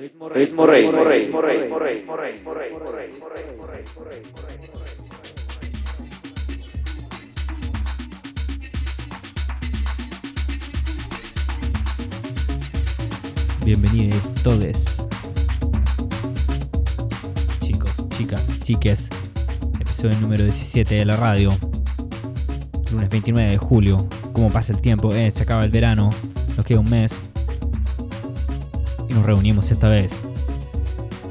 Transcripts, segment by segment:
Ritmo Rey, Ritmo Rey, Ritmo Rey, Ritmo Rey, Ritmo Rey, Ritmo Rey, Ritmo Rey, Ritmo Rey, Rey, Rey, Rey. Bienvenidos todos. Chicos, chicas, chiques. Episodio número 17 de la radio. Lunes 29 de julio. ¿Cómo pasa el tiempo? Eh, se acaba el verano. Nos queda un mes. Nos reunimos esta vez.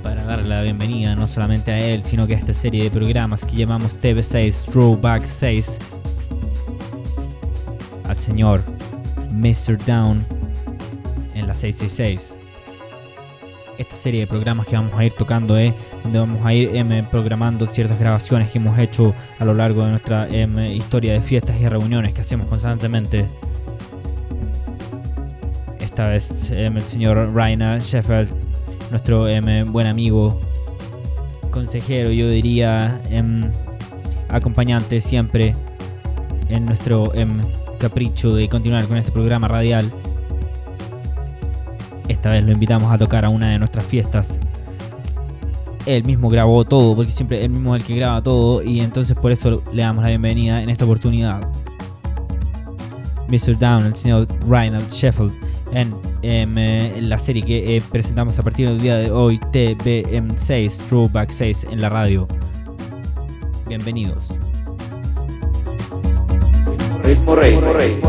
Para darle la bienvenida no solamente a él, sino que a esta serie de programas que llamamos TV6 Throwback 6. Al señor Mr. Down en la 666. Esta serie de programas que vamos a ir tocando es donde vamos a ir em, programando ciertas grabaciones que hemos hecho a lo largo de nuestra em, historia de fiestas y reuniones que hacemos constantemente. Esta vez em, el señor Rainer Sheffield, nuestro em, buen amigo, consejero, yo diría, em, acompañante siempre en nuestro capricho de continuar con este programa radial. Esta vez lo invitamos a tocar a una de nuestras fiestas. Él mismo grabó todo, porque siempre él mismo es el que graba todo, y entonces por eso le damos la bienvenida en esta oportunidad. Mr. Down, el señor Reinald Sheffield, en, em, eh, la serie que eh, presentamos a partir del día de hoy, TBM6, Throwback 6, en la radio. Bienvenidos. Ritmo Ritmo Rey,